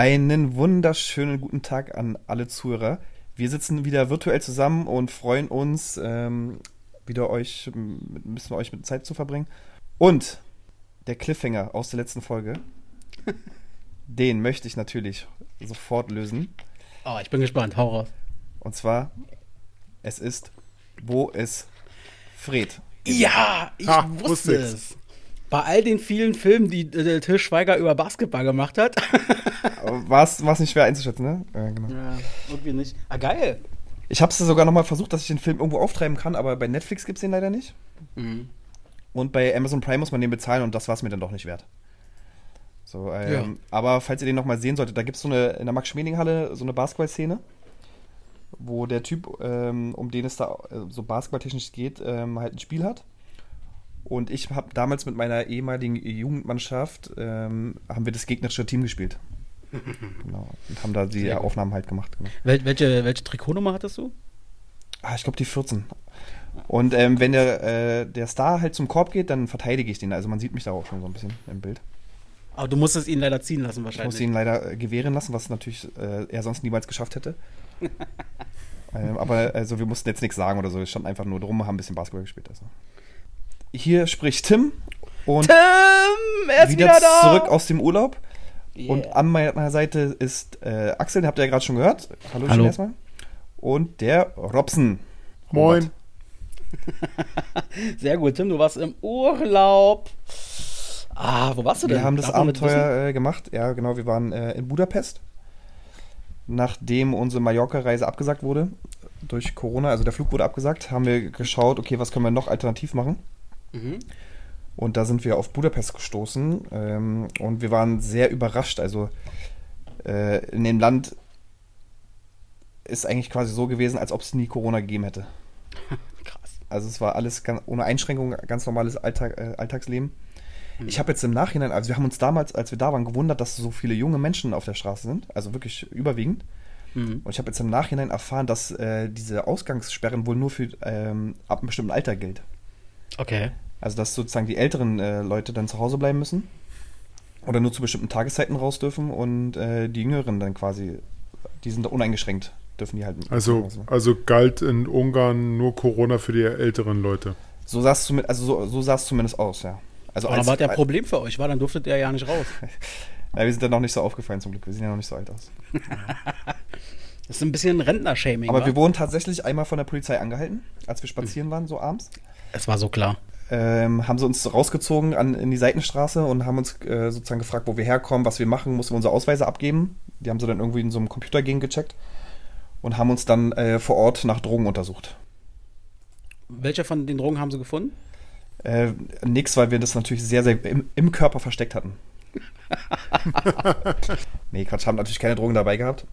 Einen wunderschönen guten Tag an alle Zuhörer. Wir sitzen wieder virtuell zusammen und freuen uns, ähm, wieder euch mit ein bisschen euch mit Zeit zu verbringen. Und der Cliffhanger aus der letzten Folge, den möchte ich natürlich sofort lösen. Oh, ich bin gespannt. Hau raus. Und zwar, es ist, wo ist Fred? Ja, ich ha, wusste es. Bei all den vielen Filmen, die äh, Till Schweiger über Basketball gemacht hat. War es nicht schwer einzuschätzen, ne? Ja, genau. Ja, irgendwie nicht. Ah, geil. Ich habe es sogar noch mal versucht, dass ich den Film irgendwo auftreiben kann, aber bei Netflix gibt es den leider nicht. Mhm. Und bei Amazon Prime muss man den bezahlen und das war es mir dann doch nicht wert. So, ähm, ja. Aber falls ihr den noch mal sehen solltet, da gibt es so eine, in der Max-Schmeling-Halle so eine Basketball-Szene, wo der Typ, ähm, um den es da äh, so basketballtechnisch geht, ähm, halt ein Spiel hat. Und ich habe damals mit meiner ehemaligen Jugendmannschaft, ähm, haben wir das gegnerische Team gespielt. genau. Und haben da die Aufnahmen halt gemacht. Genau. Wel welche, welche Trikotnummer hattest du? Ah, ich glaube die 14. Und ähm, wenn der, äh, der Star halt zum Korb geht, dann verteidige ich den. Also man sieht mich da auch schon so ein bisschen im Bild. Aber du musstest ihn leider ziehen lassen wahrscheinlich. Ich musste ihn leider äh, gewähren lassen, was natürlich äh, er sonst niemals geschafft hätte. ähm, aber also wir mussten jetzt nichts sagen oder so. Wir standen einfach nur drum, haben ein bisschen Basketball gespielt. Also. Hier spricht Tim und Tim, er ist wieder, wieder da. zurück aus dem Urlaub. Yeah. Und an meiner Seite ist äh, Axel, den habt ihr ja gerade schon gehört. Hallo, Hallo. erstmal. Und der Robson. Moin. Sehr gut, Tim, du warst im Urlaub. Ah, wo warst du denn? Wir haben das Darf Abenteuer äh, gemacht. Ja, genau, wir waren äh, in Budapest. Nachdem unsere Mallorca-Reise abgesagt wurde durch Corona, also der Flug wurde abgesagt, haben wir geschaut, okay, was können wir noch alternativ machen? Mhm. Und da sind wir auf Budapest gestoßen ähm, und wir waren sehr überrascht. Also äh, in dem Land ist eigentlich quasi so gewesen, als ob es nie Corona gegeben hätte. Krass. Also es war alles ganz, ohne Einschränkung, ganz normales Alltag, äh, Alltagsleben. Mhm. Ich habe jetzt im Nachhinein, also wir haben uns damals, als wir da waren, gewundert, dass so viele junge Menschen auf der Straße sind, also wirklich überwiegend. Mhm. Und ich habe jetzt im Nachhinein erfahren, dass äh, diese Ausgangssperren wohl nur für ähm, ab einem bestimmten Alter gilt. Okay. Also dass sozusagen die älteren äh, Leute dann zu Hause bleiben müssen oder nur zu bestimmten Tageszeiten raus dürfen und äh, die Jüngeren dann quasi, die sind uneingeschränkt, dürfen die halt. Also, also galt in Ungarn nur Corona für die älteren Leute. So sah es zumindest, also so, so sah es zumindest aus, ja. Also Aber als, war der ein Problem für euch, war, dann durftet ihr ja nicht raus. ja, wir sind dann noch nicht so aufgefallen zum Glück, wir sehen ja noch nicht so alt aus. das ist ein bisschen Rentnershaming. Aber wa? wir wurden tatsächlich einmal von der Polizei angehalten, als wir spazieren waren, so abends. Es war so klar. Ähm, haben sie uns rausgezogen an, in die Seitenstraße und haben uns äh, sozusagen gefragt, wo wir herkommen, was wir machen, mussten wir unsere Ausweise abgeben. Die haben sie dann irgendwie in so einem Computer gecheckt und haben uns dann äh, vor Ort nach Drogen untersucht. Welche von den Drogen haben sie gefunden? Äh, nix, weil wir das natürlich sehr, sehr im, im Körper versteckt hatten. nee, Quatsch, haben natürlich keine Drogen dabei gehabt.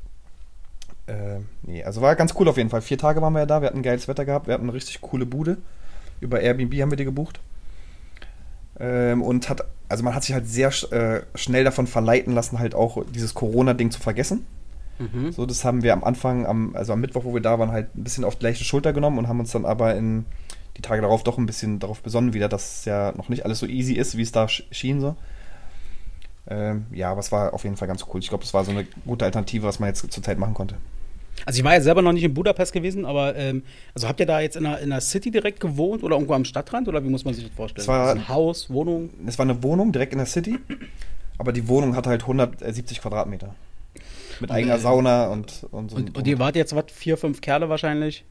Äh, nee, also war ganz cool auf jeden Fall. Vier Tage waren wir ja da, wir hatten geiles Wetter gehabt, wir hatten eine richtig coole Bude. Über Airbnb haben wir die gebucht. Ähm, und hat, also man hat sich halt sehr äh, schnell davon verleiten lassen, halt auch dieses Corona-Ding zu vergessen. Mhm. So, das haben wir am Anfang, am, also am Mittwoch, wo wir da waren, halt ein bisschen auf die leichte Schulter genommen und haben uns dann aber in die Tage darauf doch ein bisschen darauf besonnen wieder, dass es ja noch nicht alles so easy ist, wie es da schien so. Ähm, ja, aber es war auf jeden Fall ganz cool. Ich glaube, das war so eine gute Alternative, was man jetzt zurzeit machen konnte. Also ich war ja selber noch nicht in Budapest gewesen, aber ähm, also habt ihr da jetzt in der, in der City direkt gewohnt oder irgendwo am Stadtrand oder wie muss man sich das vorstellen? Es war ein Haus, Wohnung? Es war eine Wohnung direkt in der City, aber die Wohnung hatte halt 170 Quadratmeter. Mit eigener äh, Sauna und, und so. Und, und ihr wart jetzt, was, vier, fünf Kerle wahrscheinlich?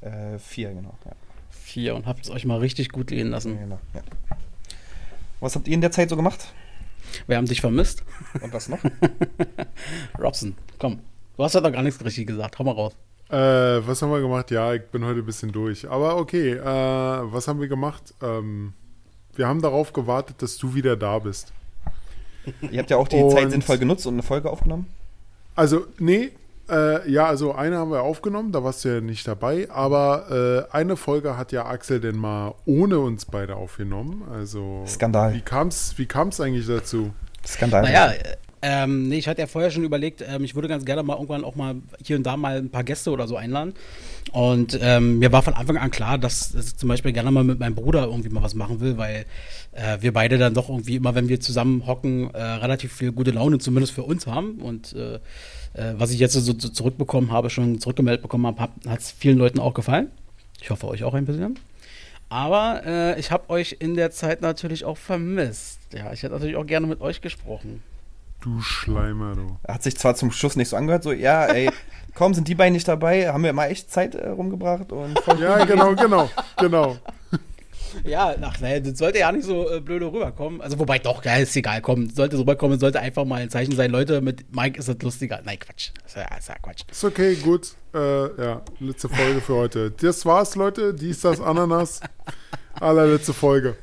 Äh, vier, genau. Ja. Vier und habt es euch mal richtig gut gehen lassen. Genau, ja. Was habt ihr in der Zeit so gemacht? Wir haben dich vermisst. Und was noch? Robson, komm. Du hast ja doch gar nichts richtig gesagt. Hau mal raus. Äh, was haben wir gemacht? Ja, ich bin heute ein bisschen durch. Aber okay, äh, was haben wir gemacht? Ähm, wir haben darauf gewartet, dass du wieder da bist. Ihr habt ja auch die und, Zeit sinnvoll genutzt und eine Folge aufgenommen? Also, nee. Äh, ja, also eine haben wir aufgenommen, da warst du ja nicht dabei, aber äh, eine Folge hat ja Axel denn mal ohne uns beide aufgenommen. Also Skandal. Wie kam es wie kam's eigentlich dazu? Skandal. Naja, Ähm, nee, ich hatte ja vorher schon überlegt, ähm, ich würde ganz gerne mal irgendwann auch mal hier und da mal ein paar Gäste oder so einladen. Und ähm, mir war von Anfang an klar, dass, dass ich zum Beispiel gerne mal mit meinem Bruder irgendwie mal was machen will, weil äh, wir beide dann doch irgendwie immer, wenn wir zusammen hocken, äh, relativ viel gute Laune zumindest für uns haben. Und äh, äh was ich jetzt so, so zurückbekommen habe, schon zurückgemeldet bekommen habe, hat es vielen Leuten auch gefallen. Ich hoffe euch auch ein bisschen. Aber äh, ich habe euch in der Zeit natürlich auch vermisst. Ja, ich hätte natürlich auch gerne mit euch gesprochen. Du Schleimer, du. Hat sich zwar zum Schluss nicht so angehört, so, ja, ey, komm, sind die beiden nicht dabei? Haben wir mal echt Zeit äh, rumgebracht? Und ja, genau, genau, genau. Ja, ach, naja, das sollte ja nicht so äh, blöde rüberkommen. Also, wobei doch, ja, ist egal, komm, sollte rüberkommen, sollte einfach mal ein Zeichen sein, Leute, mit Mike ist das lustiger. Nein, Quatsch. Das ist ja, ist ja Quatsch. Ist okay, gut. Äh, ja, letzte Folge für heute. Das war's, Leute. Dies, das, Ananas. Allerletzte Folge.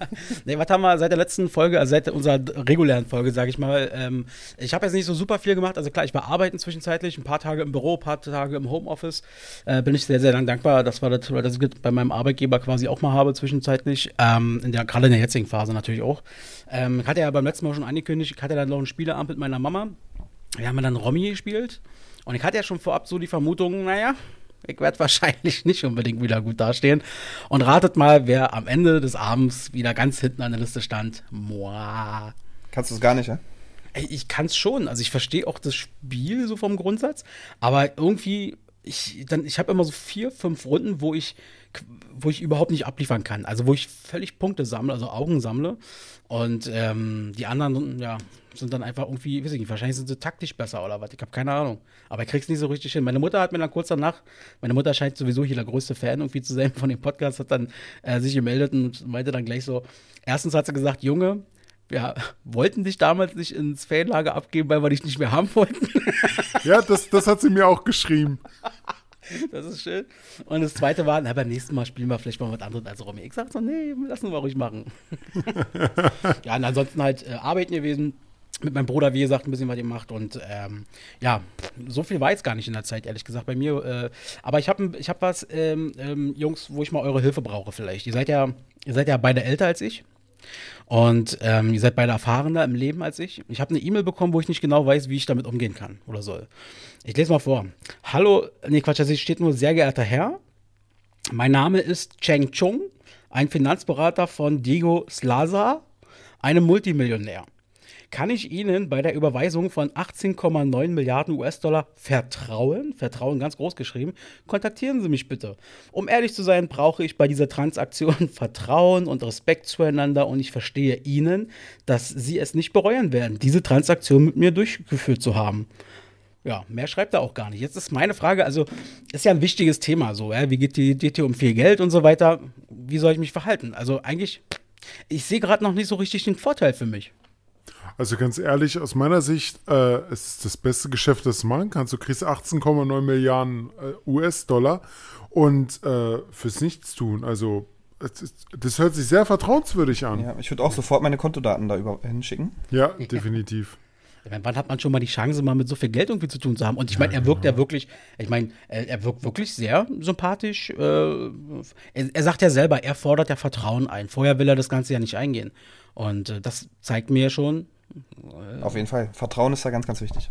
nee, was haben wir seit der letzten Folge, also seit unserer regulären Folge, sage ich mal. Ähm, ich habe jetzt nicht so super viel gemacht. Also klar, ich war arbeiten zwischenzeitlich, ein paar Tage im Büro, ein paar Tage im Homeoffice. Äh, bin ich sehr, sehr dankbar, dass, wir das, ich bei meinem Arbeitgeber quasi auch mal habe zwischenzeitlich. Ähm, in der, gerade in der jetzigen Phase natürlich auch. Ähm, ich hatte ja beim letzten Mal schon angekündigt, ich hatte dann noch einen Spieleabend mit meiner Mama. Wir haben dann Romy gespielt. Und ich hatte ja schon vorab so die Vermutung, naja, ich werde wahrscheinlich nicht unbedingt wieder gut dastehen. Und ratet mal, wer am Ende des Abends wieder ganz hinten an der Liste stand. Moi. Kannst du es gar nicht, ja? Ich kann es schon. Also ich verstehe auch das Spiel so vom Grundsatz. Aber irgendwie, ich, ich habe immer so vier, fünf Runden, wo ich, wo ich überhaupt nicht abliefern kann. Also wo ich völlig Punkte sammle, also Augen sammle. Und ähm, die anderen, ja, sind dann einfach irgendwie, weiß ich nicht, wahrscheinlich sind sie taktisch besser oder was. Ich habe keine Ahnung. Aber ich krieg's nicht so richtig hin. Meine Mutter hat mir dann kurz danach, meine Mutter scheint sowieso hier der größte Fan irgendwie zu sein von dem Podcast, hat dann äh, sich gemeldet und meinte dann gleich so: Erstens hat sie gesagt, Junge, wir wollten dich damals nicht ins Fanlager abgeben, weil wir dich nicht mehr haben wollten. Ja, das, das hat sie mir auch geschrieben. Das ist schön. Und das zweite war, na, beim nächsten Mal spielen wir vielleicht mal was anderes als Romy. Ich sag so, nee, lassen wir ruhig machen. ja, und ansonsten halt äh, arbeiten gewesen mit meinem Bruder, wie gesagt, ein bisschen was gemacht und ähm, ja, so viel war jetzt gar nicht in der Zeit, ehrlich gesagt, bei mir. Äh, aber ich habe ich hab was, ähm, ähm, Jungs, wo ich mal eure Hilfe brauche vielleicht. Ihr seid ja, ihr seid ja beide älter als ich. Und ähm, ihr seid beide erfahrener im Leben als ich. Ich habe eine E-Mail bekommen, wo ich nicht genau weiß, wie ich damit umgehen kann oder soll. Ich lese mal vor. Hallo, nee, Quatsch, also steht nur sehr geehrter Herr. Mein Name ist Cheng Chung, ein Finanzberater von Diego Slaza, einem Multimillionär kann ich Ihnen bei der Überweisung von 18,9 Milliarden US-Dollar vertrauen? Vertrauen ganz groß geschrieben. Kontaktieren Sie mich bitte. Um ehrlich zu sein, brauche ich bei dieser Transaktion Vertrauen und Respekt zueinander und ich verstehe Ihnen, dass Sie es nicht bereuen werden, diese Transaktion mit mir durchgeführt zu haben. Ja, mehr schreibt er auch gar nicht. Jetzt ist meine Frage, also ist ja ein wichtiges Thema so, ja? wie geht die geht hier um viel Geld und so weiter? Wie soll ich mich verhalten? Also eigentlich, ich sehe gerade noch nicht so richtig den Vorteil für mich. Also ganz ehrlich, aus meiner Sicht äh, es ist das beste Geschäft, das du machen kannst. Du kriegst 18,9 Milliarden äh, US-Dollar und äh, fürs Nichtstun. Also das, das hört sich sehr vertrauenswürdig an. Ja, ich würde auch sofort meine Kontodaten da über hinschicken. Ja, definitiv. Meine, wann hat man schon mal die Chance, mal mit so viel Geld irgendwie zu tun zu haben? Und ich meine, er wirkt ja wirklich, ich meine, er, wirkt wirklich sehr sympathisch. Äh, er, er, sagt ja selber, er fordert ja Vertrauen ein. Vorher will er das Ganze ja nicht eingehen. Und äh, das zeigt mir schon, auf jeden Fall. Vertrauen ist da ganz, ganz wichtig.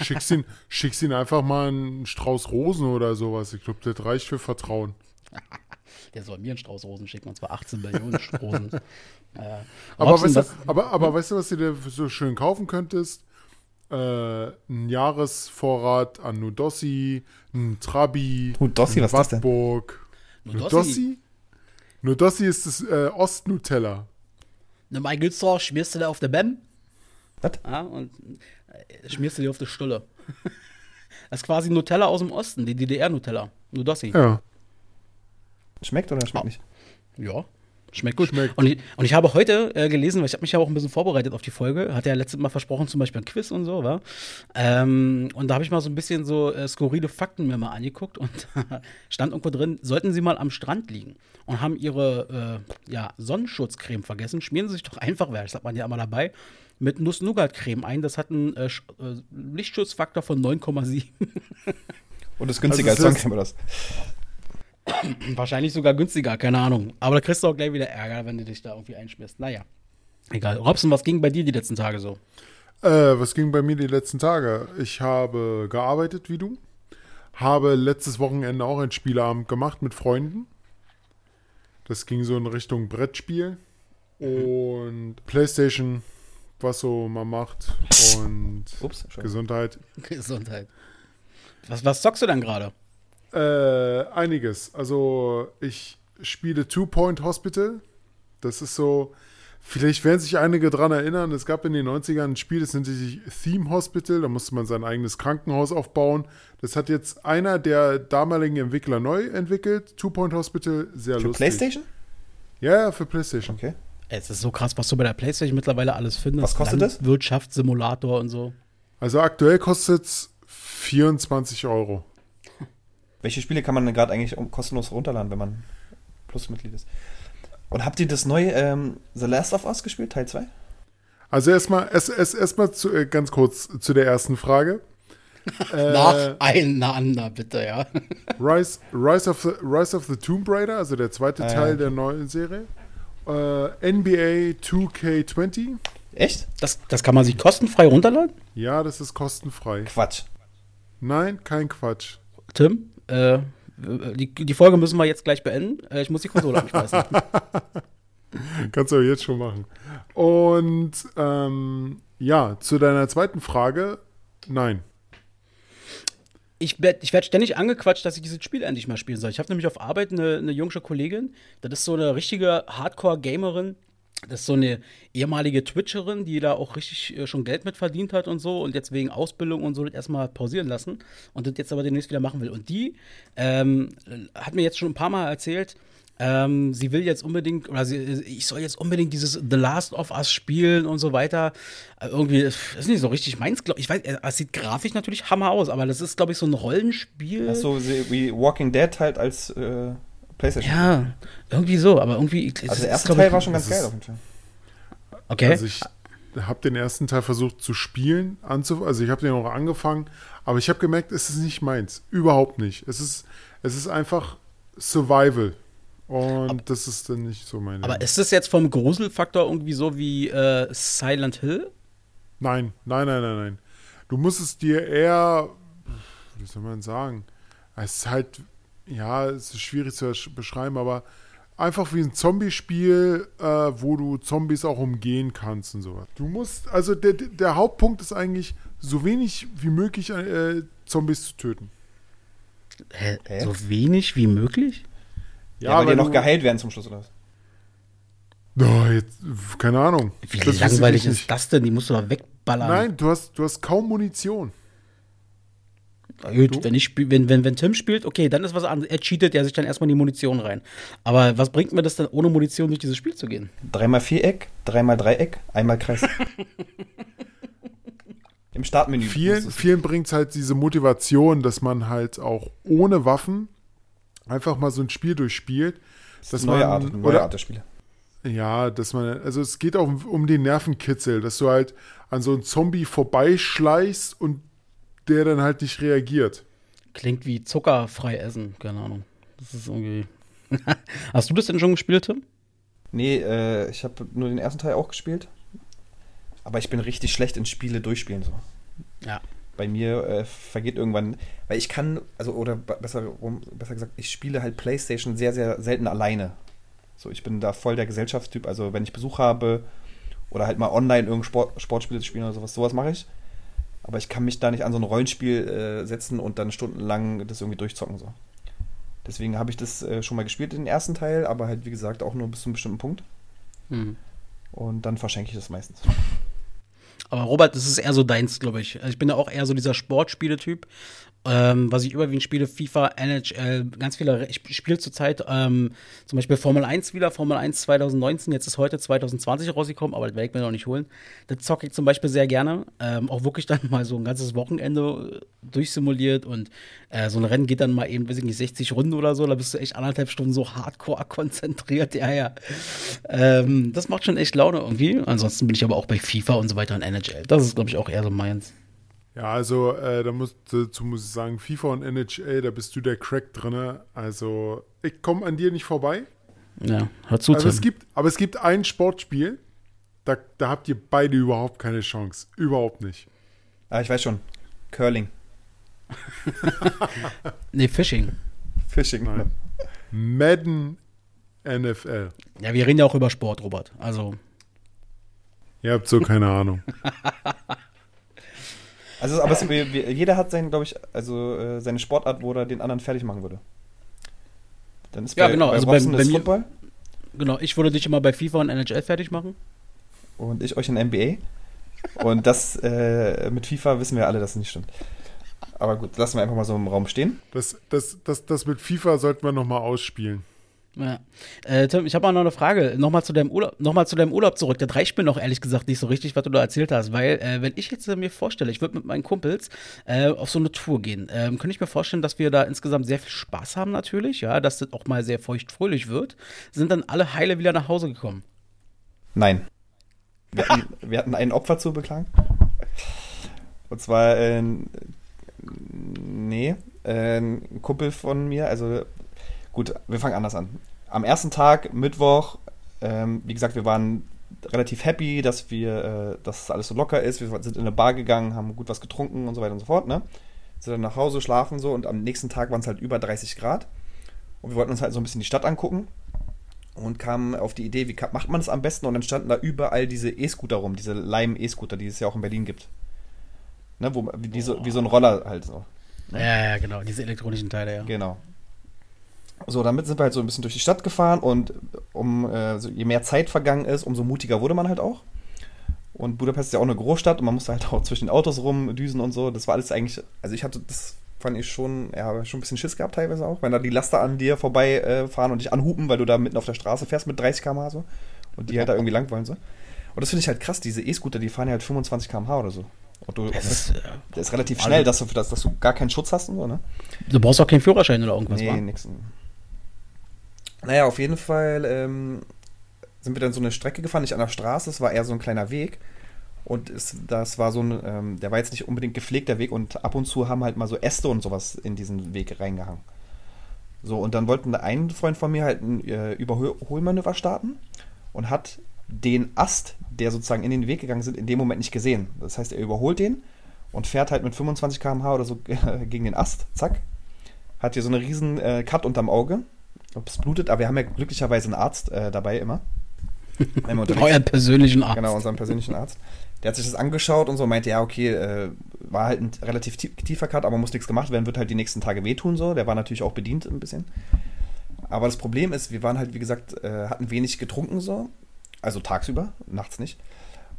Schickst ihn, schickst ihn einfach mal einen Strauß Rosen oder sowas. Ich glaube, das reicht für Vertrauen. Der soll mir einen Strauß Rosen schicken, und zwar 18 Millionen Rosen. Äh, aber, weißt du, aber, aber hm? weißt du, was du dir so schön kaufen könntest? Äh, ein Jahresvorrat an Nudossi, ein Trabi, Nudossi, was ist das denn? Nudossi? Nudossi ist das äh, Ost-Nutella. Ne, mein Güter schmierst du da auf der Bem? Was? Ja, und äh, schmierst du dir auf die Stulle. das ist quasi Nutella aus dem Osten, die DDR-Nutella. Nur das hier. Ja. Schmeckt oder schmeckt oh. nicht? Ja. Schmeckt gut. Schmeckt. Und, ich, und ich habe heute äh, gelesen, weil ich habe mich ja auch ein bisschen vorbereitet auf die Folge, hat ja letztes Mal versprochen, zum Beispiel ein Quiz und so, war. Ähm, und da habe ich mal so ein bisschen so äh, skurrile Fakten mir mal angeguckt und stand irgendwo drin, sollten Sie mal am Strand liegen und haben Ihre äh, ja, Sonnenschutzcreme vergessen, schmieren Sie sich doch einfach, das hat man ja immer dabei, mit Nuss-Nougat-Creme ein. Das hat einen äh, äh Lichtschutzfaktor von 9,7. und ist günstiger also als das. Wahrscheinlich sogar günstiger, keine Ahnung. Aber da kriegst du auch gleich wieder Ärger, wenn du dich da irgendwie einschmierst. Naja. Egal. Robson, was ging bei dir die letzten Tage so? Äh, was ging bei mir die letzten Tage? Ich habe gearbeitet wie du. Habe letztes Wochenende auch ein Spieleabend gemacht mit Freunden. Das ging so in Richtung Brettspiel und Playstation, was so man macht und Ups. Gesundheit. Gesundheit. Was, was zockst du dann gerade? Äh, einiges. Also ich spiele Two Point Hospital. Das ist so, vielleicht werden sich einige dran erinnern, es gab in den 90ern ein Spiel, das nannte sich Theme Hospital, da musste man sein eigenes Krankenhaus aufbauen. Das hat jetzt einer der damaligen Entwickler neu entwickelt. Two Point Hospital, sehr Für lustig. PlayStation? Ja, ja, für PlayStation. Okay. Es ist so krass, was du bei der Playstation mittlerweile alles findest. Was kostet das? Wirtschaftssimulator und so. Also aktuell kostet es 24 Euro. Welche Spiele kann man denn gerade eigentlich kostenlos runterladen, wenn man Plus-Mitglied ist? Und habt ihr das neue ähm, The Last of Us gespielt, Teil 2? Also erstmal erst, erst, erstmal zu, äh, ganz kurz zu der ersten Frage. Äh, Nacheinander, bitte, ja. Rise, Rise, of the, Rise of the Tomb Raider, also der zweite Ah, Teil der neuen Serie. Äh, NBA 2K20. Echt? Das, das kann man sich kostenfrei runterladen? Ja, das ist kostenfrei. Quatsch. Nein, kein Quatsch. Tim, äh, die, die Folge müssen wir jetzt gleich beenden. Äh, ich muss die Konsole anschmeißen. Kannst du aber jetzt schon machen. Und ähm, ja, zu deiner zweiten Frage, nein. Ich, ich werde ständig angequatscht, dass ich dieses Spiel endlich mal spielen soll. Ich habe nämlich auf Arbeit eine, eine jungsche Kollegin, das ist so eine richtige Hardcore-Gamerin. Das ist so eine ehemalige Twitcherin, die da auch richtig äh, schon Geld mit verdient hat und so und jetzt wegen Ausbildung und so das erstmal pausieren lassen und das jetzt aber demnächst wieder machen will. Und die ähm, hat mir jetzt schon ein paar Mal erzählt, ähm, sie will jetzt unbedingt, oder sie, ich soll jetzt unbedingt dieses The Last of Us spielen und so weiter. Äh, irgendwie, das ist nicht so richtig meins, glaube ich. weiß, äh, es sieht grafisch natürlich Hammer aus, aber das ist, glaube ich, so ein Rollenspiel. Ach so, wie Walking Dead halt als äh, PlayStation. Ja, irgendwie so, aber irgendwie. Also ist, der erste glaub Teil ich- war schon ganz geil ist- auf jeden Fall. Okay. Also ich habe den ersten Teil versucht zu spielen, anzu also ich habe den auch angefangen, aber ich habe gemerkt, es ist nicht meins. Überhaupt nicht. Es ist, es ist einfach Survival. Und das ist dann nicht so mein aber ist das jetzt vom Gruselfaktor irgendwie so wie äh, Silent Hill? Nein, nein, nein, nein, nein. Du musst es dir eher, wie soll man sagen, es ist halt, ja, es ist schwierig zu beschreiben, aber einfach wie ein Zombie-Spiel, äh, wo du Zombies auch umgehen kannst und sowas. Du musst, also der, der Hauptpunkt ist eigentlich, so wenig wie möglich äh, Zombies zu töten. Hä? So wenig wie möglich? Ja, weil die noch geheilt werden zum Schluss oder was? Oh, jetzt, keine Ahnung. Wie Das langweilig ist das denn? Die musst du doch wegballern. Nein, du hast, du hast kaum Munition. Gut, wenn, ich spiel, wenn, wenn, wenn Tim spielt, okay, dann ist was anderes. Er cheatet ja sich dann erstmal in die Munition rein. Aber was bringt mir das denn, ohne Munition durch dieses Spiel zu gehen? Dreimal Viereck, dreimal Dreieck, einmal Kreis. Im Startmenü. Vielen, vielen bringt es halt diese Motivation, dass man halt auch ohne Waffen einfach mal so ein Spiel durchspielt. das dass ist neue man- Art, neue oder- Art der Spiele. Ja, dass man, also es geht auch um, um den Nervenkitzel, dass du halt an so einen Zombie vorbeischleichst und der dann halt nicht reagiert. Klingt wie zuckerfrei essen, keine Ahnung. Das ist irgendwie. Hast du das denn schon gespielt, Tim? Nee, äh, ich habe nur den ersten Teil auch gespielt. Aber ich bin richtig schlecht in Spiele durchspielen. So. Ja. Bei mir äh, vergeht irgendwann, weil ich kann, also oder be- besser, besser gesagt, ich spiele halt PlayStation sehr, sehr selten alleine. So, ich bin da voll der Gesellschaftstyp. Also wenn ich Besuch habe oder halt mal online irgendein Sport, Sportspiele spielen oder sowas, sowas mache ich. Aber ich kann mich da nicht an so ein Rollenspiel äh, setzen und dann stundenlang das irgendwie durchzocken. So. Deswegen habe ich das äh, schon mal gespielt, den ersten Teil, aber halt wie gesagt auch nur bis zu einem bestimmten Punkt. Hm. Und dann verschenke ich das meistens. Aber Robert, das ist eher so deins, glaube ich. Also ich bin ja auch eher so dieser Sportspieletyp. Ähm, was ich überwiegend spiele, FIFA, NHL, ganz viele. Ich spiele zurzeit ähm, zum Beispiel Formel 1 wieder, Formel 1 2019, jetzt ist heute 2020 rausgekommen, aber das werde ich mir noch nicht holen. Das zocke ich zum Beispiel sehr gerne. Ähm, auch wirklich dann mal so ein ganzes Wochenende äh, durchsimuliert und äh, so ein Rennen geht dann mal eben, weiß ich nicht, 60 Runden oder so, da bist du echt anderthalb Stunden so hardcore konzentriert, ja, ja. Ähm, das macht schon echt Laune irgendwie. Ansonsten bin ich aber auch bei FIFA und so weiter und NHL. Das ist, glaube ich, auch eher so meins. Ja, also äh, da muss, dazu muss ich sagen, FIFA und NHL, da bist du der Crack drinne. Also ich komme an dir nicht vorbei. Ja, hör zu, Also es gibt, aber es gibt ein Sportspiel, Da, da habt ihr beide überhaupt keine Chance. Überhaupt nicht. Ah, ich weiß schon. Curling. Nee, Fishing. Fishing. Nein. Madden NFL. Ja, wir reden ja auch über Sport, Robert. Also, Ihr habt so keine Ahnung. Also, aber es, jeder hat sein, glaube ich, also äh, seine Sportart, wo er den anderen fertig machen würde. Dann ist Ja, genau, also bei- Robson bei ist mir- Football genau, ich würde dich immer bei FIFA und NHL fertig machen. und ich euch in NBA. Und das äh, mit FIFA wissen wir alle, dass es nicht stimmt. Aber gut, lassen wir einfach mal so im Raum stehen. Das, das, das, das mit FIFA sollten wir nochmal ausspielen. Ja. Äh, Tim, ich habe auch noch eine Frage. Nochmal zu, deinem Urlaub, noch mal zu deinem Urlaub zurück. Das reicht mir noch ehrlich gesagt nicht so richtig, was du da erzählt hast. Weil, äh, wenn ich jetzt äh, mir vorstelle, ich würde mit meinen Kumpels äh, auf so eine Tour gehen, ähm, könnte ich mir vorstellen, dass wir da insgesamt sehr viel Spaß haben natürlich. Ja, dass das auch mal sehr feuchtfröhlich wird. Sind dann alle heile wieder nach Hause gekommen. Nein. Wir hatten, wir hatten ein Opfer zu beklagen. Und zwar, äh, nee, äh, ein Kumpel von mir, also gut, wir fangen anders an. Am ersten Tag, Mittwoch, ähm, wie gesagt, wir waren relativ happy, dass wir, äh, dass alles so locker ist. Wir sind in eine Bar gegangen, haben gut was getrunken und so weiter und so fort, ne? Sind dann nach Hause, schlafen so und am nächsten Tag waren es halt über 30 Grad. Und wir wollten uns halt so ein bisschen die Stadt angucken und kamen auf die Idee, wie macht man das am besten? Und dann standen da überall diese E-Scooter rum, diese Leim-E-Scooter, die es ja auch in Berlin gibt. Ne, wo, wie, so, wie so ein Roller halt so. Ja, ja, genau. Diese elektronischen Teile, ja. Genau. So, damit sind wir halt so ein bisschen durch die Stadt gefahren und um äh, so, je mehr Zeit vergangen ist, umso mutiger wurde man halt auch. Und Budapest ist ja auch eine Großstadt und man musste halt auch zwischen den Autos rumdüsen und so. Das war alles eigentlich, also ich hatte, das fand ich schon, ja, schon ein bisschen Schiss gehabt teilweise auch, wenn da die Laster an dir vorbei äh, und dich anhupen, weil du da mitten auf der Straße fährst mit 30 km/h so und die halt da irgendwie lang wollen so. Und das finde ich halt krass, diese E-Scooter, die fahren ja halt 25 km/h oder so. Und du, Das ist, äh, der ist relativ schnell, dass du, dass, dass du gar keinen Schutz hast und so, ne? du brauchst auch keinen Führerschein oder irgendwas, nee, wa? nix. Naja, auf jeden Fall ähm, sind wir dann so eine Strecke gefahren, nicht an der Straße, es war eher so ein kleiner Weg. Und es, das war so ein, ähm, der war jetzt nicht unbedingt gepflegter Weg und ab und zu haben halt mal so Äste und sowas in diesen Weg reingehangen. So, und dann wollten ein Freund von mir halt ein äh, Überholmanöver starten und hat den Ast, der sozusagen in den Weg gegangen sind, in dem Moment nicht gesehen. Das heißt, er überholt den und fährt halt mit 25 km/h oder so gegen den Ast, zack. Hat hier so einen riesen äh, Cut unterm Auge. Ob es blutet, aber wir haben ja glücklicherweise einen Arzt äh, dabei immer. Wenn wir Euren persönlichen Arzt. Genau, unseren persönlichen Arzt. Der hat sich das angeschaut und so meinte, ja, okay, äh, war halt ein relativ tie- tiefer Cut, aber muss nichts gemacht werden, wird halt die nächsten Tage wehtun so. Der war natürlich auch bedient ein bisschen. Aber das Problem ist, wir waren halt, wie gesagt, äh, hatten wenig getrunken so. Also tagsüber, nachts nicht.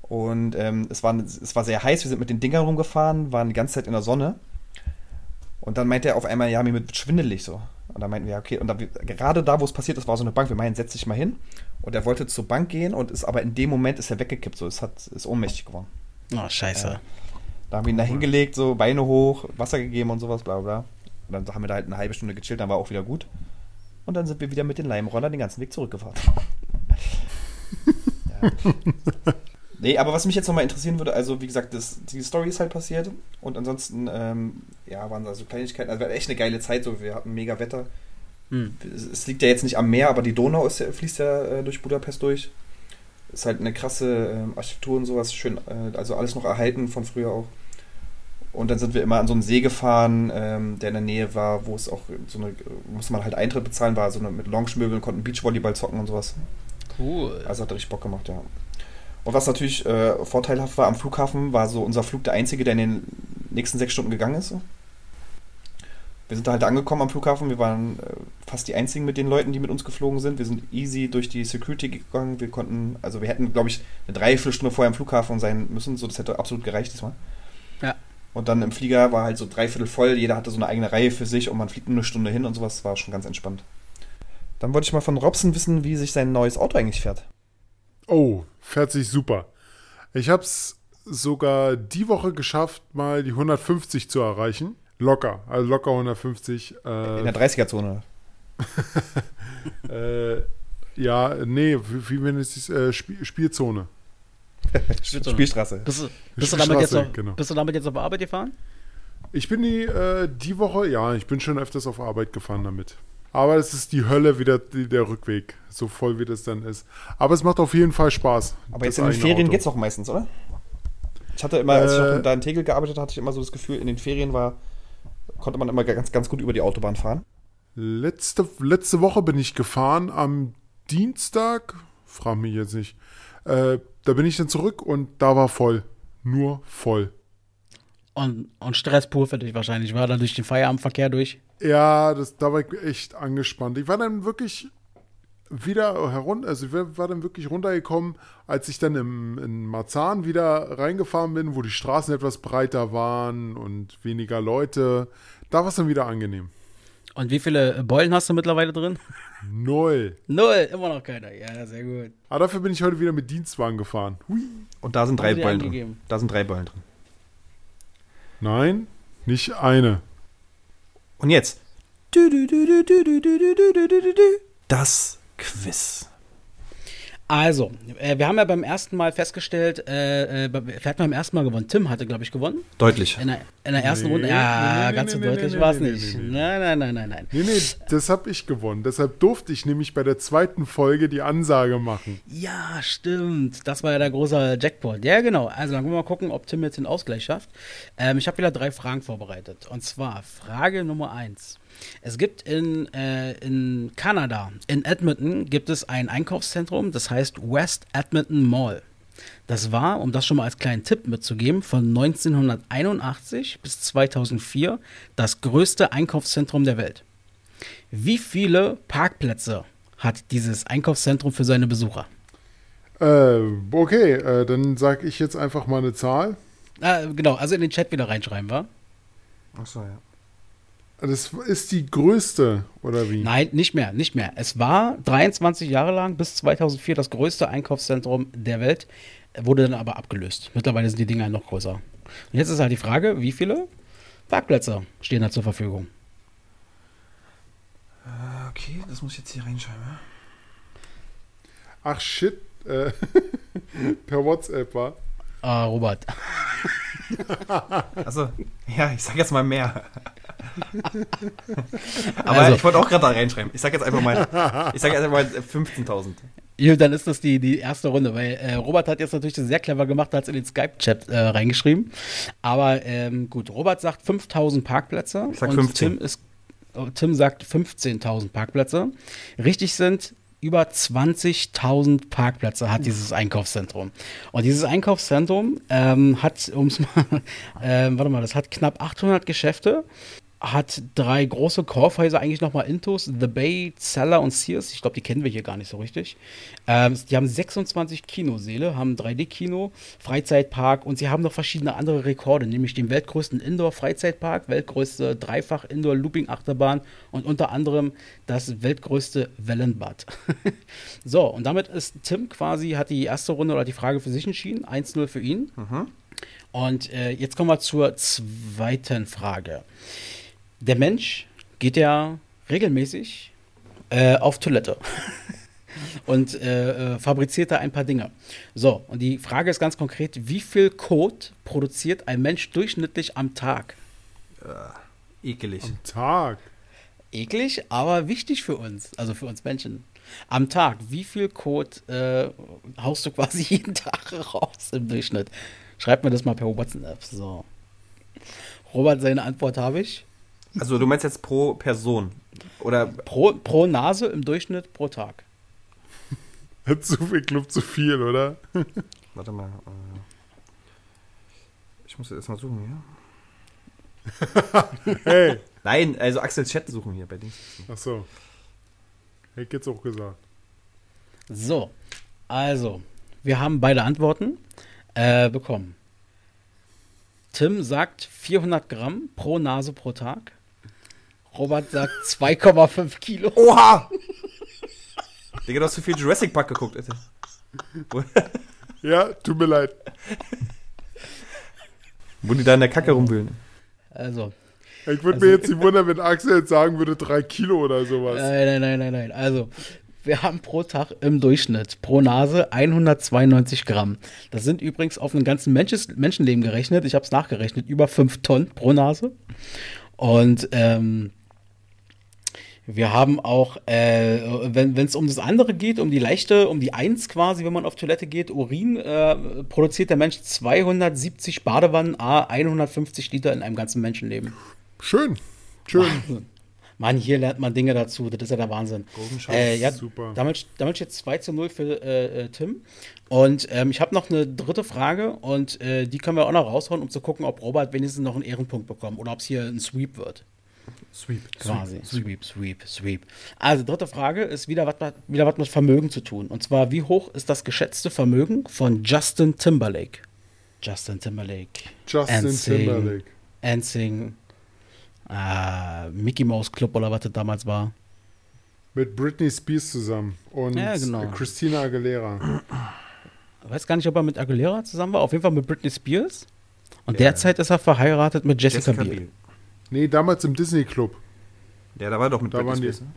Und ähm, es, war, es war sehr heiß, wir sind mit den Dingern rumgefahren, waren die ganze Zeit in der Sonne. Und dann meinte er auf einmal, ja, mir wird schwindelig so. Und dann meinten wir, ja, okay, und da, gerade da, wo es passiert ist, war so eine Bank. Wir meinen, setz dich mal hin. Und er wollte zur Bank gehen und ist aber in dem Moment ist er weggekippt, so, es hat, ist ohnmächtig geworden. Oh, scheiße. Ja. Da haben wir ihn da hingelegt, so Beine hoch, Wasser gegeben und sowas, bla bla. Und dann haben wir da halt eine halbe Stunde gechillt, dann war auch wieder gut. Und dann sind wir wieder mit den Leimrollern den ganzen Weg zurückgefahren. Ja. Nee, aber was mich jetzt nochmal interessieren würde, also wie gesagt, das, die Story ist halt passiert und ansonsten, ähm, ja, waren da so Kleinigkeiten. Also wir hatten echt eine geile Zeit, so wir hatten mega Wetter. Hm. Es, es liegt ja jetzt nicht am Meer, aber die Donau ist fließt ja äh, durch Budapest durch. Ist halt eine krasse ähm, Architektur und sowas, schön, äh, also alles noch erhalten von früher auch. Und dann sind wir immer an so einen See gefahren, ähm, der in der Nähe war, wo es auch so eine, musste man halt Eintritt bezahlen, war so eine mit Lounge-Möbeln, konnten Beachvolleyball zocken und sowas. Cool. Also hat richtig Bock gemacht, ja. Und was natürlich äh, vorteilhaft war am Flughafen, war so unser Flug der einzige, der in den nächsten sechs Stunden gegangen ist. Wir sind da halt angekommen am Flughafen. Wir waren äh, fast die einzigen mit den Leuten, die mit uns geflogen sind. Wir sind easy durch die Security gegangen. Wir konnten, also wir hätten, glaube ich, eine Dreiviertelstunde vorher am Flughafen sein müssen. So, das hätte absolut gereicht diesmal. Ja. Und dann im Flieger war halt so dreiviertel voll. Jeder hatte so eine eigene Reihe für sich und man fliegt nur eine Stunde hin und sowas. War schon ganz entspannt. Dann wollte ich mal von Robson wissen, wie sich sein neues Auto eigentlich fährt. Oh, fährt sich super. Ich habe es sogar die Woche geschafft, mal die 150 zu erreichen. Locker, also locker 150. Äh, In der 30er-Zone. äh, ja, nee, wie, nennt es äh, Spiel, Spielzone. Spielzone. Spielstraße. Bist du, bist, du damit jetzt auf, genau. bist du damit jetzt auf Arbeit gefahren? Ich bin die, äh, die Woche, ja, ich bin schon öfters auf Arbeit gefahren damit. Aber es ist die Hölle wieder die, der Rückweg, so voll wie das dann ist. Aber es macht auf jeden Fall Spaß. Aber jetzt in den Ferien Auto. geht's auch meistens, oder? Ich hatte immer, als ich Äh. noch da in Tegel gearbeitet habe, hatte ich immer so das Gefühl, in den Ferien war, konnte man immer ganz, ganz gut über die Autobahn fahren. Letzte, letzte Woche bin ich gefahren am Dienstag. Frag mich jetzt nicht. Äh, da bin ich dann zurück und da war voll. Nur voll. Und, und Stress pur für dich wahrscheinlich. War da durch den Feierabendverkehr durch? Ja, das, da war ich echt angespannt. Ich war dann wirklich wieder herunter, also ich war dann wirklich runtergekommen, als ich dann im, in Marzahn wieder reingefahren bin, wo die Straßen etwas breiter waren und weniger Leute. Da war es dann wieder angenehm. Und wie viele Beulen hast du mittlerweile drin? Null. Null, immer noch keiner. Ja, sehr gut. Aber dafür bin ich heute wieder mit Dienstwagen gefahren. Hui. Und da sind drei Beulen drin. Da sind drei Beulen drin. Nein, nicht eine. Und jetzt. Das Quiz. Also, äh, wir haben ja beim ersten Mal festgestellt, äh, äh, wer hat beim ersten Mal gewonnen? Tim hatte, glaube ich, gewonnen. Deutlich. In der, in der ersten Nee, Runde. Ja, nee, ganz nee, so nee, deutlich nee, war es nee, nicht. nee, nee. Nein, nein, nein, nein, nein. Nee, nee, das habe ich gewonnen. Deshalb durfte ich nämlich bei der zweiten Folge die Ansage machen. Ja, stimmt. Das war ja der große Jackpot. Ja, genau. Also dann wollen wir mal gucken, ob Tim jetzt den Ausgleich schafft. Ähm, ich habe wieder drei Fragen vorbereitet. Und zwar Frage Nummer eins. Es gibt in, äh, in Kanada, in Edmonton, gibt es ein Einkaufszentrum, das heißt West Edmonton Mall. Das war, um das schon mal als kleinen Tipp mitzugeben, von 1981 bis 2004 das größte Einkaufszentrum der Welt. Wie viele Parkplätze hat dieses Einkaufszentrum für seine Besucher? Äh, okay, äh, dann sage ich jetzt einfach mal eine Zahl. Ah, genau, also in den Chat wieder reinschreiben, wa? Achso, ja. Das ist die größte, oder wie? Nein, nicht mehr, nicht mehr. Es war 23 Jahre lang bis 2004 das größte Einkaufszentrum der Welt, wurde dann aber abgelöst. Mittlerweile sind die Dinger noch größer. Und jetzt ist halt die Frage, wie viele Parkplätze stehen da zur Verfügung? Okay, das muss ich jetzt hier reinschreiben. Ach shit, äh, per WhatsApp war. Ah, Robert. Achso, ja, ich sag jetzt mal mehr. Aber Also- ich wollte auch gerade da reinschreiben. Ich sag jetzt einfach mal, ich sag jetzt einfach mal 15.000. Gut, dann ist das die, die erste Runde, weil äh, Robert hat jetzt natürlich das sehr clever gemacht, hat es in den Skype-Chat äh, reingeschrieben. Aber ähm, gut, Robert sagt 5000 Parkplätze. Ich sag und 15. Tim, ist, oh, Tim sagt 15.000 Parkplätze. Richtig sind über 20.000 Parkplätze hat dieses Einkaufszentrum. Und dieses Einkaufszentrum ähm, hat, ums mal, ähm, warte mal, das hat knapp 800 Geschäfte hat drei große Kaufhäuser, eigentlich nochmal Intos, The Bay, Cellar und Sears. Ich glaube, die kennen wir hier gar nicht so richtig. Ähm, die haben 26 Kinoseele, haben 3D-Kino, Freizeitpark und sie haben noch verschiedene andere Rekorde, nämlich den weltgrößten Indoor-Freizeitpark, weltgrößte Dreifach-Indoor-Looping-Achterbahn und unter anderem das weltgrößte Wellenbad. so, und damit ist Tim quasi, hat die erste Runde oder die Frage für sich entschieden. 1-0 für ihn. Und äh, jetzt kommen wir zur zweiten Frage. Der Mensch geht ja regelmäßig äh, auf Toilette und äh, äh, fabriziert da ein paar Dinge. So, und die Frage ist ganz konkret, wie viel Kot produziert ein Mensch durchschnittlich am Tag? Ekelig. Am Tag. Eklig, aber wichtig für uns, also für uns Menschen. Am Tag, wie viel Kot äh, haust du quasi jeden Tag raus im Durchschnitt? Schreib mir das mal per WhatsApp. So. Robert, seine Antwort habe ich. Also du meinst jetzt pro Person? Oder Pro, pro Nase im Durchschnitt pro Tag. Zu viel Club zu viel, oder? Warte mal. äh, Ich muss jetzt erstmal suchen hier. Hey. Nein, also Axel Chat suchen hier bei Dings. Ach so. Hätte ich jetzt auch gesagt. So, also, wir haben beide Antworten äh, bekommen. Tim sagt 400 Gramm pro Nase pro Tag. Robert sagt 2,5 Kilo. Oha! Digga, du hast zu viel Jurassic Park geguckt, Alter. Ja, tut mir leid. Wo die da in der Kacke rumwühlen. Also, Ich würde mir jetzt nicht wundern, wenn Axel jetzt sagen würde, drei Kilo oder sowas. nein, nein, nein, nein, nein. Also, wir haben pro Tag im Durchschnitt pro Nase 192 Gramm. Das sind übrigens auf ein ganzen Mensches Menschenleben gerechnet. Ich habe es nachgerechnet, über 5 Tonnen pro Nase. Und ähm, Wir haben auch, äh, wenn es um das andere geht, um die leichte, um die Eins quasi, wenn man auf Toilette geht, Urin, äh, produziert der Mensch 270 Badewannen, a 150 Liter in einem ganzen Menschenleben. Schön. Schön. Mann, hier lernt man Dinge dazu, das ist ja der Wahnsinn. Äh, ja, Super. Damit, damit steht 2 zu 0 für äh, äh, Tim. Und ähm, ich habe noch eine dritte Frage und äh, die können wir auch noch raushauen, um zu gucken, ob Robert wenigstens noch einen Ehrenpunkt bekommt oder ob es hier ein Sweep wird. Sweep. Quasi. Sweep, Sweep, Sweep. Also, dritte Frage ist wieder was, mit- wieder was mit Vermögen zu tun. Und zwar, wie hoch ist das geschätzte Vermögen von Justin Timberlake? Justin Timberlake. Justin NSYNC, Timberlake. NSYNC, äh, Mickey Mouse Club oder was das damals war. Mit Britney Spears zusammen und Ja, genau. Christina Aguilera. Ich weiß gar nicht, ob er mit Aguilera zusammen war. Auf jeden Fall mit Britney Spears. Und derzeit ist er verheiratet mit Jessica, Biel. Nee, damals im Disney Club. Ja, da war doch mit Da Britney waren die- Spears. ne?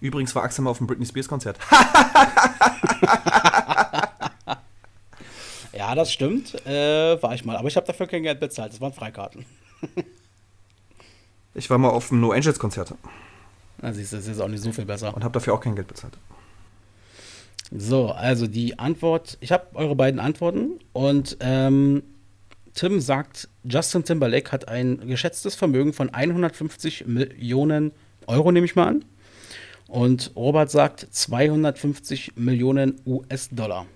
Übrigens war Axel mal auf dem Britney Spears Konzert. Ja, das stimmt. Äh, war ich mal. Aber ich habe dafür kein Geld bezahlt. Das waren Freikarten. Ich war mal auf dem No Angels Konzert Na, siehst du, das ist auch nicht so viel besser. und habe dafür auch kein Geld bezahlt. So, also die Antwort. Ich habe eure beiden Antworten. Und ähm, Tim sagt, Justin Timberlake hat ein geschätztes Vermögen von 150 Millionen Euro, nehme ich mal an. Und Robert sagt 250 Millionen US-Dollar.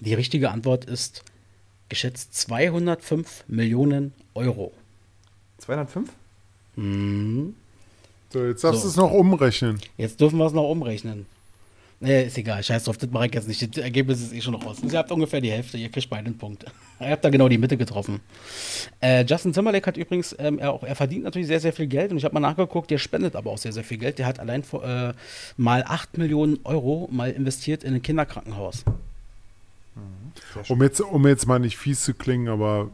Die richtige Antwort ist geschätzt 205 Millionen Euro. 205? Mhm. So, jetzt darfst So. du es noch umrechnen. Jetzt dürfen wir es noch umrechnen. Nee, ist egal, scheiß drauf, das mache ich jetzt nicht. Das Ergebnis ist eh schon raus. Ihr habt ungefähr die Hälfte, ihr kriegt beide einen Punkt. Ihr habt da genau die Mitte getroffen. Äh, Justin Timberlake hat übrigens, ähm, er, auch, er verdient natürlich sehr, sehr viel Geld und ich habe mal nachgeguckt, der spendet aber auch sehr, sehr viel Geld. Der hat allein vor, äh, mal 8 Millionen Euro mal investiert in ein Kinderkrankenhaus. Um jetzt, um jetzt mal nicht fies zu klingen, aber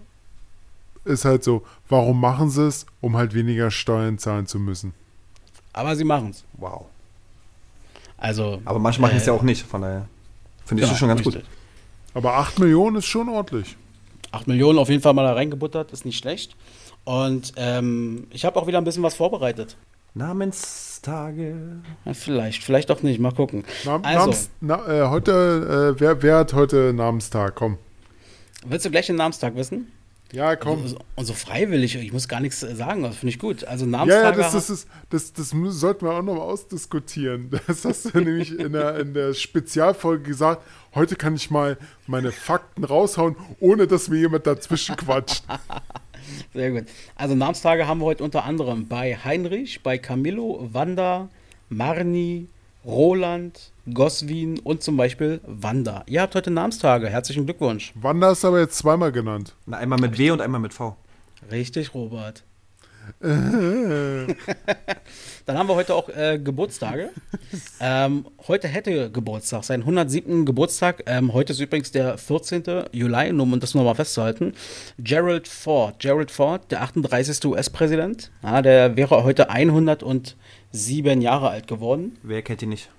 ist halt so, warum machen sie es? Um halt weniger Steuern zahlen zu müssen. Aber sie machen es. Wow. Also, Aber manche machen es äh, ja auch nicht, von daher finde ich genau, das schon ganz gut. richtig. Aber 8 Millionen ist schon ordentlich. 8 Millionen auf jeden Fall mal da reingebuttert, ist nicht schlecht. Und ähm, ich habe auch wieder ein bisschen was vorbereitet. Namenstage. Ja, vielleicht, vielleicht auch nicht. Mal gucken. Nam Also, Namens, na, äh, heute, äh, wer, wer hat heute Namenstag? Komm. willst du gleich den Namenstag wissen? Ja, komm. Also, und so freiwillig, ich muss gar nichts äh, sagen, das finde ich gut. Also Ja, ja, Namenstage. das, das, ist, das, das sollten wir auch noch mal ausdiskutieren. Das hast du nämlich in der, in der Spezialfolge gesagt. Heute kann ich mal meine Fakten raushauen, ohne dass mir jemand dazwischen quatscht. Sehr gut. Also Namenstage haben wir heute unter anderem bei Heinrich, bei Camillo, Wanda, Marni, Roland, Goswin und zum Beispiel Wanda. Ihr habt heute Namenstage. Herzlichen Glückwunsch. Wanda ist aber jetzt zweimal genannt. Na, einmal mit W und einmal mit V. Richtig, Robert. Dann haben wir heute auch äh, Geburtstage. ähm, heute hätte Geburtstag, seinen 107. Geburtstag. Ähm, heute ist übrigens der 14. Juli, nur um das nochmal festzuhalten. Gerald Ford. Gerald Ford, der 38. US-Präsident. Ja, der wäre heute 107 Jahre alt geworden. Wer kennt ihn nicht?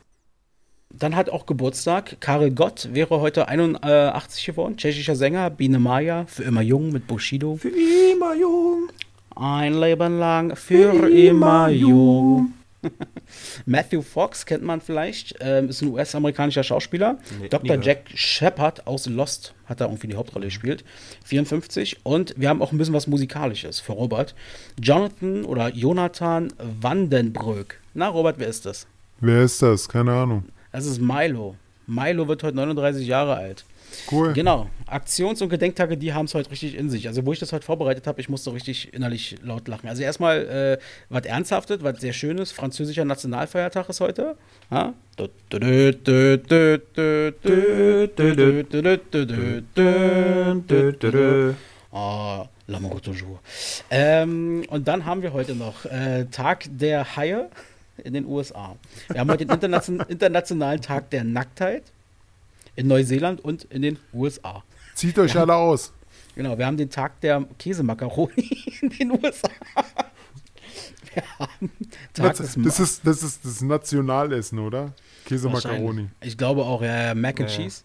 Dann hat auch Geburtstag. Karel Gott wäre heute 81 geworden. Tschechischer Sänger. Biene Maya, für immer jung mit Bushido. Für immer jung. Ein Leben lang für immer jung. Matthew Fox kennt man vielleicht, ähm, ist ein US-amerikanischer Schauspieler. Nee, Dr. Jack Shepard aus Lost hat da irgendwie die Hauptrolle gespielt. 54. Und wir haben auch ein bisschen was Musikalisches für Robert. Jonathan oder Jonathan Vandenbrück. Na, Robert, wer ist das? wer ist das? Keine Ahnung. Das ist Milo. Milo wird heute 39 Jahre alt. Cool. Genau. Aktions- und Gedenktage, die haben es heute richtig in sich. Also, wo ich das heute vorbereitet habe, ich musste richtig innerlich laut lachen. Also, erstmal äh, was Ernsthaftes, was sehr Schönes. Französischer Nationalfeiertag ist heute. Ja? Oh, l'amour toujours. Ähm, und dann haben wir heute noch äh, Tag der Haie in den USA. Wir haben heute den Internation internationalen Tag der Nacktheit in Neuseeland und in den USA. Zieht euch alle aus. Genau, wir haben den Tag der Käsemakaroni in den USA. Wir haben Tag Das, des das, ist, das ist das Nationalessen, oder? Käsemakaroni. Ich glaube auch, ja, Mac and Ja. Cheese.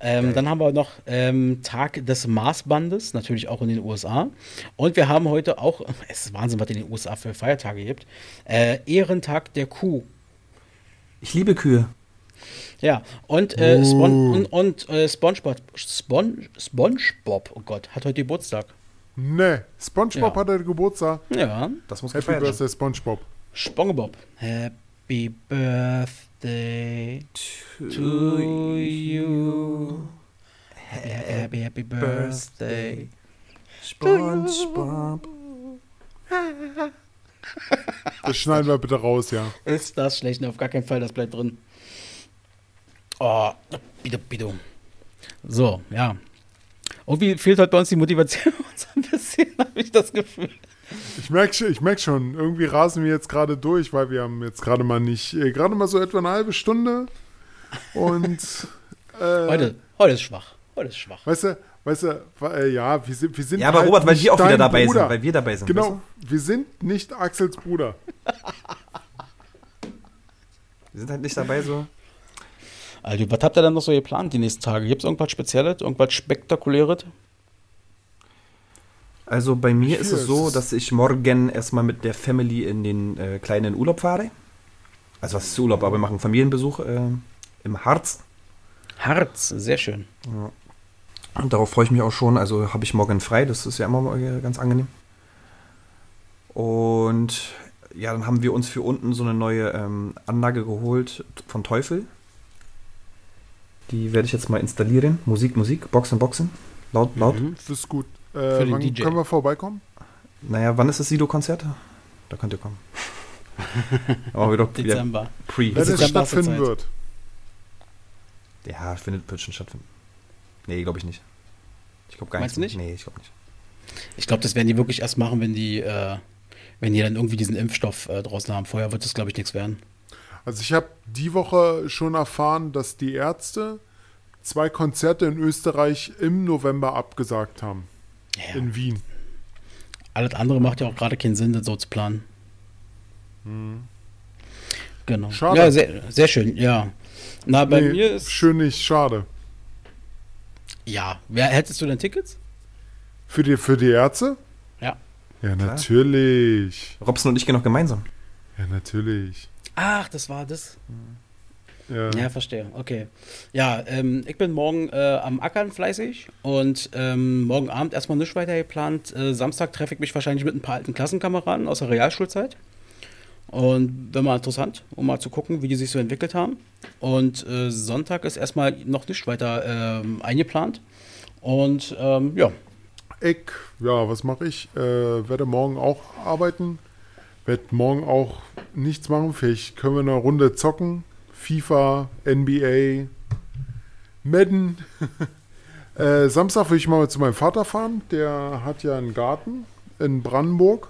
Ähm, dann haben wir noch ähm, Tag des Marsbandes, natürlich auch in den USA. Und wir haben heute auch, es ist Wahnsinn, was in den USA für Feiertage gibt, äh, Ehrentag der Kuh. Ich liebe Kühe. Ja, und, äh, Spon und, und äh, SpongeBob, Spon SpongeBob, oh Gott, hat heute Geburtstag. Ne, SpongeBob Ja. hat heute Geburtstag. Ja, Das muss Happy. Birthday, SpongeBob. SpongeBob. Happy Birthday to you. Happy, happy, happy birthday. SpongeBob. Das schneiden wir bitte raus, ja. Ist das schlecht? Ne, Auf gar keinen Fall, das bleibt drin. Oh, bitte, bitte. So, ja. Irgendwie fehlt heute bei uns die Motivation so ein bisschen, habe ich das Gefühl. Ich merke schon, ich merk schon, irgendwie rasen wir jetzt gerade durch, weil wir haben jetzt gerade mal nicht, äh, gerade mal so etwa eine halbe Stunde. Und äh, Heute, heute ist schwach. Heute ist schwach. weißt du, weißt du, äh, ja, wir sind, wir sind Ja, aber halt Robert, weil wir auch wieder dabei Bruder. sind. Weil wir dabei sind. Genau, wir sind nicht Axels Bruder. Weißt? Wir sind halt nicht dabei so. Also, was habt ihr denn noch so geplant die nächsten Tage? Gibt es irgendwas Spezielles, irgendwas Spektakuläres? Also bei mir ist Hier es so, ist- dass ich morgen erstmal mit der Family in den äh, kleinen Urlaub fahre. Also was ist Urlaub, aber wir machen einen Familienbesuch äh, im Harz. Harz, sehr schön. Und darauf freue ich mich auch schon. Also habe ich morgen frei, das ist ja immer äh, ganz angenehm. Und ja, dann haben wir uns für unten so eine neue ähm, Anlage geholt von Teufel. Die werde ich jetzt mal installieren. Musik, Musik, Boxen, Boxen. Laut, laut. Mhm. Das ist gut. Für Äh, den wann DJ. können wir vorbeikommen? Naja, wann ist das Sido-Konzert? Da könnt ihr kommen. Aber wieder, wieder Dezember. pre. Wenn es stattfinden wird. Ja, findet, wird schon stattfinden. Nee, glaube ich nicht. Ich glaube gar Meinst du nicht? Nee, ich glaube nicht. Ich glaube, das werden die wirklich erst machen, wenn die, äh, wenn die dann irgendwie diesen Impfstoff äh, draußen haben. Vorher wird das, glaube ich, nichts werden. Also ich habe die Woche schon erfahren, dass die Ärzte zwei Konzerte in Österreich im November abgesagt haben. Ja, In Wien. Alles andere macht ja auch gerade keinen Sinn, das so zu planen. Genau. Schade. Ja, sehr, sehr schön, ja. Na, bei Nee, mir ist. schön nicht, schade. Ja, wer hättest du denn Tickets? Für die, für die Ärzte? Ja. Ja, natürlich. Robson und ich gehen noch gemeinsam. Ja, natürlich. Ach, das war das. Ja. Ja, verstehe. Okay. Ja, ähm, ich bin morgen äh, am Ackern fleißig und ähm, morgen Abend erstmal nichts weiter geplant. Äh, Samstag treffe ich mich wahrscheinlich mit ein paar alten Klassenkameraden aus der Realschulzeit. Und wäre mal interessant, um mal zu gucken, wie die sich so entwickelt haben. Und äh, Sonntag ist erstmal noch nicht weiter ähm, eingeplant. Und ähm, ja, Ich, ja, was mache ich? Äh, werde morgen auch arbeiten. Werde morgen auch nichts machen. Vielleicht können wir eine Runde zocken. FIFA, NBA, Madden. äh, Samstag will ich mal zu meinem Vater fahren. Der hat ja einen Garten in Brandenburg.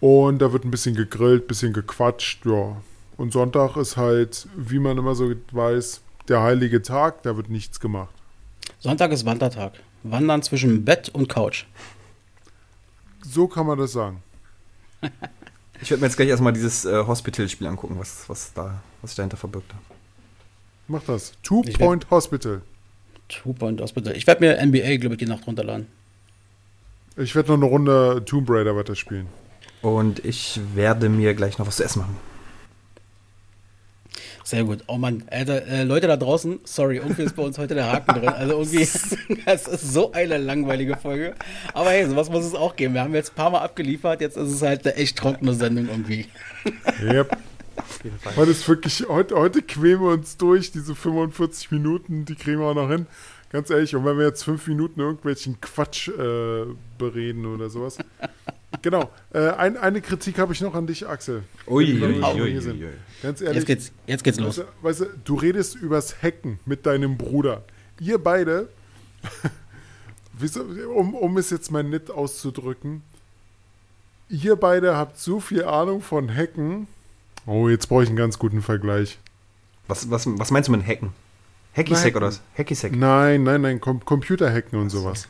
Und da wird ein bisschen gegrillt, ein bisschen gequatscht, ja. Und Sonntag ist halt, wie man immer so weiß, der heilige Tag, da wird nichts gemacht. Sonntag ist Wandertag. Wandern zwischen Bett und Couch. So kann man das sagen. Ich werde mir jetzt gleich erstmal dieses äh, Hospital-Spiel angucken, was, was, da, was sich dahinter verbirgt. Mach das. Two Ich Point Hospital. Two Point Hospital. Ich werde mir NBA, glaube ich, die Nacht runterladen. Ich werde noch eine Runde Tomb Raider weiterspielen. Und ich werde mir gleich noch was zu essen machen. Sehr gut. Oh Mann, Alter, äh, Leute da draußen, sorry, irgendwie ist bei uns heute der Haken drin. Also irgendwie, es ist so eine langweilige Folge. Aber hey, sowas muss es auch geben. Wir haben jetzt ein paar Mal abgeliefert, jetzt ist es halt eine echt trockene Sendung irgendwie. Yep. Heute ist wirklich, heute, heute quälen wir uns durch, diese 45 Minuten, die kriegen wir auch noch hin. Ganz ehrlich, und wenn wir jetzt fünf Minuten irgendwelchen Quatsch äh, bereden oder sowas. Genau. Äh, ein, eine Kritik habe ich noch an dich, Axel. Ui, ui, ui, hier ui. Ganz ehrlich. Jetzt geht's, jetzt geht's los. du, weißt du, du redest übers Hacken mit deinem Bruder. Ihr beide, um, um es jetzt mal nett auszudrücken, ihr beide habt so viel Ahnung von Hacken. Oh, jetzt brauche ich einen ganz guten Vergleich. Was, was, was meinst du mit Hacken? Hacky-Sack oder was? Hacky-Sack. Nein, nein, nein, Com Computerhacken und sowas.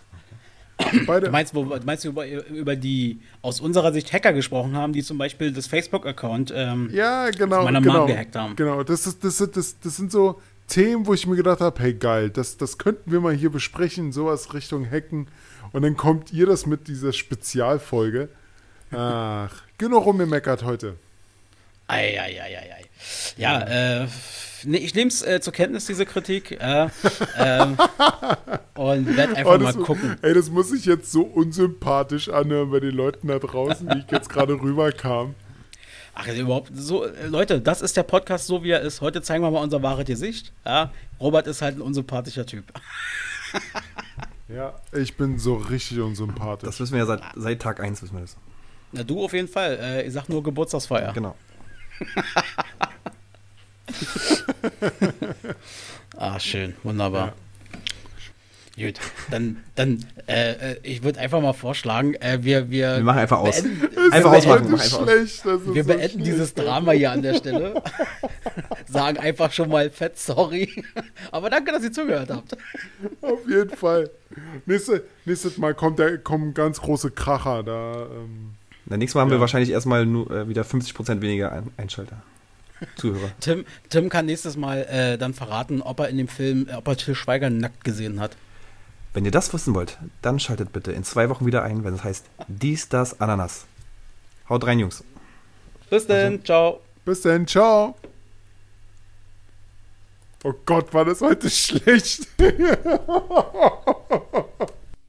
Beide, Du meinst, wo, meinst du über, über die aus unserer Sicht Hacker gesprochen haben, die zum Beispiel das Facebook-Account ähm, ja, genau, meiner genau, Mom gehackt haben. genau. Das, ist, das, sind, das, das sind so Themen, wo ich mir gedacht habe, hey geil, das, das könnten wir mal hier besprechen, sowas Richtung Hacken. Und dann kommt ihr das mit dieser Spezialfolge. Ach, genug rumgemeckert heute. Eieieiei. Ja, äh, nee, ich nehme es äh, zur Kenntnis, diese Kritik. Äh, ähm, und werde einfach Oh, mal gucken. ey, das muss ich jetzt so unsympathisch anhören bei den Leuten da draußen, wie ich jetzt gerade rüberkam. Ach, überhaupt so, äh, Leute, das ist der Podcast so, wie er ist. Heute zeigen wir mal unser wahres Gesicht. Ja, Robert ist halt ein unsympathischer Typ. Ja, ich bin so richtig unsympathisch. Das wissen wir ja seit, seit Tag 1, wissen wir das. Na, du auf jeden Fall. Äh, ich sag nur Geburtstagsfeier. Genau. Ah, schön, wunderbar. Gut, dann, dann äh, äh, ich würde einfach mal vorschlagen, äh, wir, wir, Wir machen einfach aus. Einfach wir ausmachen. beenden, mach einfach aus. schlecht. Das ist wir so beenden schlecht. dieses Drama hier an der Stelle. Sagen einfach schon mal fett sorry. Aber danke, dass ihr zugehört habt. Auf jeden Fall. Nächste, nächstes Mal kommt der, kommen ganz große Kracher. Da, ähm, nächstes Mal haben wir Ja. wahrscheinlich erstmal nur äh, wieder 50% weniger Ein Einschalter. Zuhörer. Tim, Tim kann nächstes Mal äh, dann verraten, ob er in dem Film, äh, ob er Till Schweiger nackt gesehen hat. Wenn ihr das wissen wollt, dann schaltet bitte in zwei Wochen wieder ein, wenn es heißt Dies, das, Ananas. Haut rein, Jungs. Bis dann, ciao. bis dann, ciao. Oh Gott, war das heute schlecht.